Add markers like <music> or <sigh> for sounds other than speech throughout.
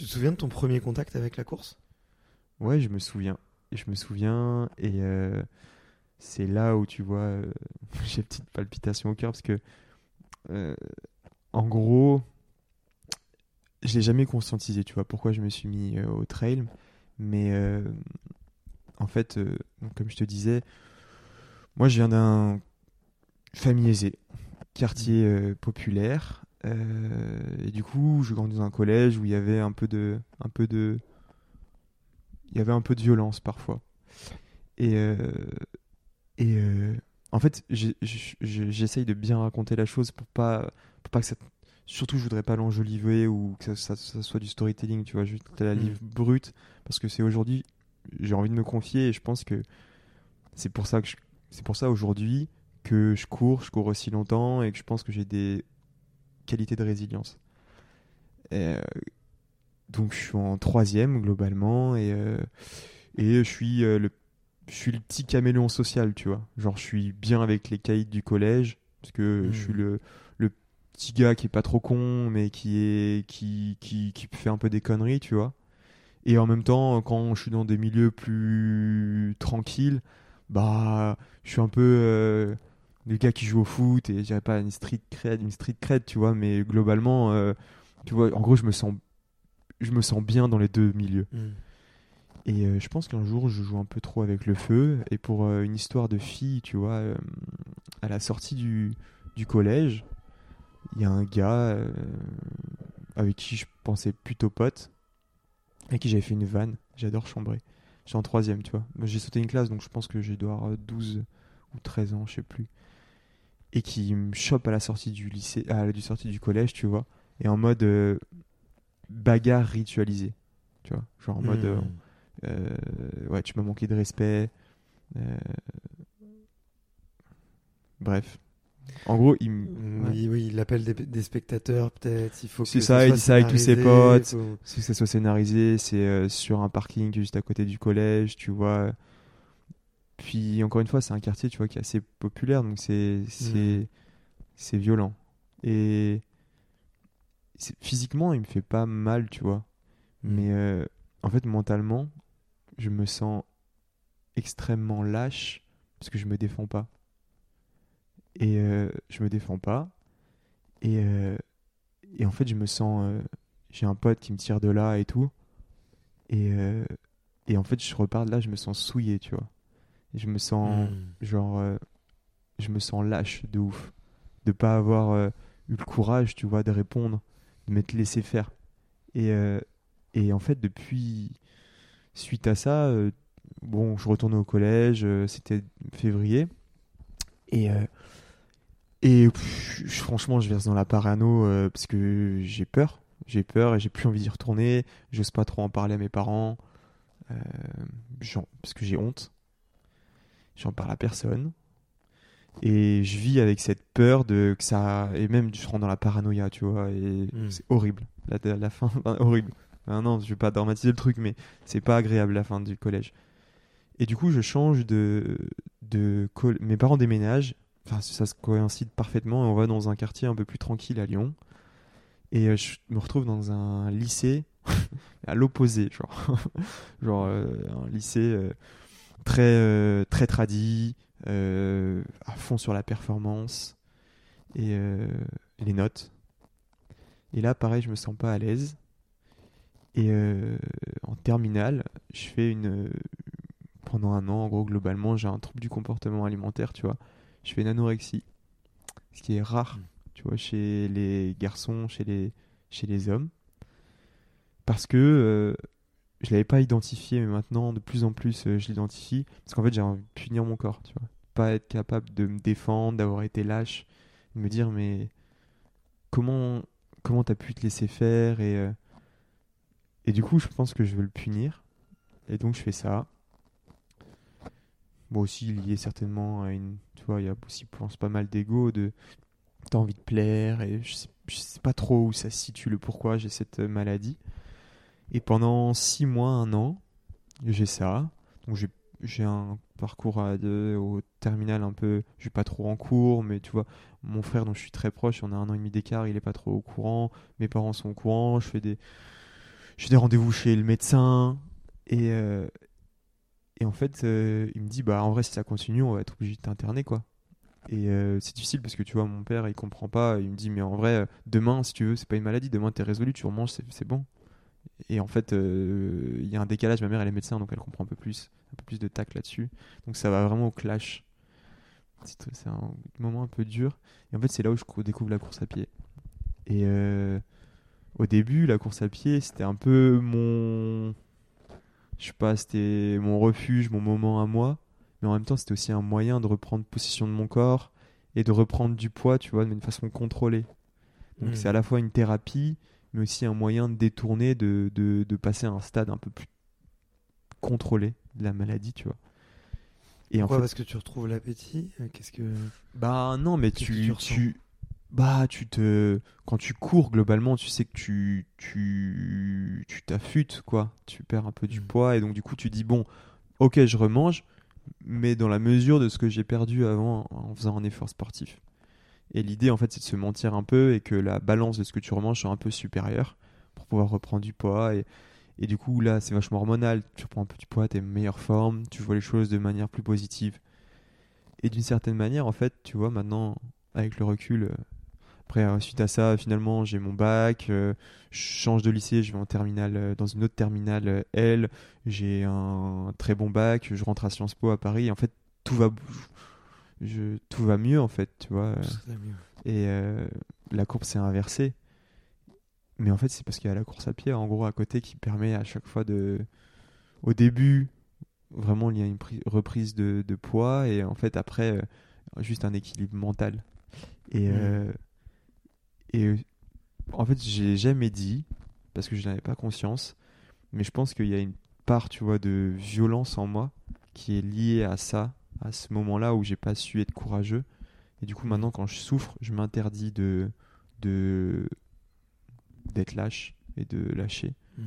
Tu te souviens de ton premier contact avec la course? Ouais, je me souviens. Je me souviens, et euh, c'est là où tu vois, euh, <laughs> j'ai une petite palpitation au cœur parce que, euh, en gros, je l'ai jamais conscientisé, tu vois, pourquoi je me suis mis au trail. Mais en fait, comme je te disais, moi je viens d'un famille aisée, quartier populaire. Euh, et du coup, je grandis dans un collège où il y avait un peu de, un peu de, il y avait un peu de violence parfois. Et, euh, et euh, en fait, j'essaye de bien raconter la chose pour pas, pour pas que ça. Surtout, je voudrais pas l'enjoliver ou que ça, ça- ça soit du storytelling, tu vois. Je te la livre brute parce que c'est aujourd'hui, j'ai envie de me confier et je pense que c'est pour ça que c'est pour ça aujourd'hui que je cours, je cours aussi longtemps et que je pense que j'ai des qualités de résilience. Et, euh, donc je suis en troisième globalement et, euh, et je suis euh, le je suis le petit caméléon social, tu vois. Genre je suis bien avec les caïds du collège parce que je suis le, le petit gars qui est pas trop con mais qui est qui, qui, qui fait un peu des conneries, tu vois. Et en même temps, quand je suis dans des milieux plus tranquilles, bah je suis un peu euh, le gars qui joue au foot et je dirais pas une street cred, une street cred, tu vois, mais globalement, euh, tu vois, en gros, je me sens, je me sens bien dans les deux milieux. Et euh, je pense qu'un jour, je joue un peu trop avec le feu. Et pour euh, une histoire de fille, tu vois, à la sortie du, du collège, il y a un gars avec qui je pensais plutôt pote, avec qui j'avais fait une vanne. J'adore chambrer. J'étais en troisième, tu vois. J'ai sauté une classe, donc je pense que j'ai dois avoir 12 ou 13 ans, je sais plus. Et qui me chope à la sortie du lycée, à la du sortie du collège, tu vois. Et en mode euh, bagarre ritualisée, tu vois. Genre en mode, Hmm. euh, euh, ouais, tu m'as manqué de respect. euh, Bref. En gros, il me. Mm, ouais. Oui, oui, il appelle des, des spectateurs, peut-être. Il faut C'est ce ça, il dit ça avec tous ses potes. faut- C'est que ça soit scénarisé, c'est sur un parking juste à côté du collège, tu vois. Puis encore une fois, c'est un quartier, tu vois, qui est assez populaire, donc c'est c'est violent. Et physiquement, il me fait pas mal, tu vois. Mais euh, en fait, mentalement, je me sens extrêmement lâche parce que je me défends pas. Et euh, je me défends pas. Et, euh, et en fait, je me sens. euh, J'ai un pote qui me tire de là et tout. Et, et en fait, je repars de là, je me sens souillé, tu vois. Je me sens. Mm. Genre. euh, je me sens lâche de ouf. De pas avoir euh, eu le courage, tu vois, de répondre, de m'être laissé faire. Et, euh, et en fait, depuis. Suite à ça, bon, je retournais au collège, c'était février. Et. et pff, franchement, je verse dans la parano parce que j'ai peur. J'ai peur et j'ai plus envie d'y retourner. J'ose pas trop en parler à mes parents. euh, j'en- parce que j'ai honte. J'en parle à personne. Et je vis avec cette peur de que ça. Et même, je rentre dans la paranoïa, tu vois. Et Mm. c'est horrible. La, la fin, <laughs> enfin, horrible. Non, je vais pas dramatiser le truc, mais c'est pas agréable la fin du collège. Et du coup, je change de. de Mes parents déménagent. Enfin, ça se coïncide parfaitement. Et on va dans un quartier un peu plus tranquille à Lyon. Et euh, je me retrouve dans un lycée <laughs> à l'opposé, genre. <laughs> genre euh, un lycée euh, très, euh, très tradit, euh, à fond sur la performance et euh, les notes. Et là, pareil, je me sens pas à l'aise. Et euh, en terminale, je fais une. Pendant un an, en gros, globalement, j'ai un trouble du comportement alimentaire, tu vois. Je fais une anorexie. Ce qui est rare, tu vois, chez les garçons, chez les, chez les hommes. Parce que je l'avais pas identifié, mais maintenant, de plus en plus, euh, je l'identifie. Parce qu'en fait, j'ai envie de punir mon corps, tu vois. Pas être capable de me défendre, d'avoir été lâche, de me dire, mais comment, comment t'as pu te laisser faire et euh, et du coup je pense que je veux le punir et donc je fais ça bon aussi lié certainement à une tu vois il y a aussi je pense pas mal d'ego de t'as envie de plaire et je sais, je sais pas trop où ça se situe le pourquoi j'ai cette euh, maladie et pendant six mois un an j'ai ça. Donc j'ai un parcours au terminal un peu je suis pas trop en cours mais tu vois mon frère dont je suis très proche on a un an et demi d'écart il est pas trop au courant. Mes parents sont au courant je fais des des rendez-vous chez le médecin. Et euh, et en fait euh, il me dit bah en vrai si ça continue on va être obligé de t'interner quoi. Et euh, c'est difficile parce que tu vois mon père il comprend pas. Il me dit mais en vrai demain si tu veux c'est pas une maladie. Demain t'es résolu tu remanges c'est bon et en fait euh, il y a un décalage ma mère elle est médecin donc elle comprend un peu plus un peu plus de tact là-dessus. Donc ça va vraiment au clash. C'est un moment un peu dur. Et en fait c'est là où je cou- découvre la course à pied. Et euh, au début la course à pied c'était un peu mon je sais pas c'était mon refuge mon moment à moi. Mais en même temps c'était aussi un moyen de reprendre possession de mon corps et de reprendre du poids tu vois d'une façon contrôlée. Donc Mm. c'est à la fois une thérapie mais aussi un moyen de détourner de, de, de passer à un stade un peu plus contrôlé de la maladie tu vois et Pourquoi en fait Parce que tu retrouves l'appétit Euh, Qu'est-ce que. bah non, mais tu, tu bah tu te, quand tu cours globalement, tu sais que tu, tu, tu t'affûtes quoi. Tu perds un peu du Mm. poids et donc du coup tu dis bon, ok je remange, mais dans la mesure de ce que j'ai perdu avant en faisant un effort sportif. Et l'idée en fait c'est de se mentir un peu et que la balance de ce que tu remanges soit un peu supérieure pour pouvoir reprendre du poids et et du coup, là, c'est vachement hormonal. Tu reprends un peu du poids, t'es meilleure forme, tu vois les choses de manière plus positive. Et d'une certaine manière, en fait, tu vois, maintenant, avec le recul, euh, après, euh, suite à ça, finalement, j'ai mon bac, euh, je change de lycée, je vais en terminale, dans une autre terminale L, j'ai un très bon bac, je rentre à Sciences Po à Paris, en fait, tout va, je, tout va mieux, en fait, tu vois. euh, va mieux. et euh, la courbe s'est inversée. Mais en fait, c'est parce qu'il y a la course à pied, en gros, à côté, qui permet à chaque fois de. Au début, vraiment, il y a une pri- reprise de, de poids, et en fait, après, euh, juste un équilibre mental. Et. Mm. euh, et en fait, j'ai jamais dit, parce que je n'avais pas conscience, mais je pense qu'il y a une part, tu vois, de violence en moi qui est liée à ça, à ce moment-là où j'ai pas su être courageux. Et du coup, maintenant, quand je souffre, je m'interdis de, de, d'être lâche et de lâcher. Mm.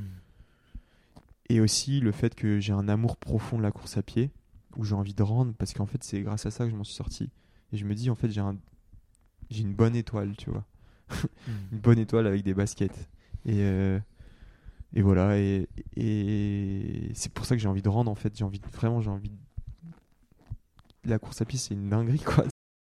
Et aussi le fait que j'ai un amour profond de la course à pied, où j'ai envie de rendre, parce qu'en fait, c'est grâce à ça que je m'en suis sorti. Et je me dis, en fait, j'ai un, j'ai une bonne étoile, tu vois. Mm. <laughs> Une bonne étoile avec des baskets. Et, euh, et voilà. Et, et c'est pour ça que j'ai envie de rendre, en fait. J'ai envie de- vraiment, j'ai envie de- La course à pied, c'est une dinguerie, quoi.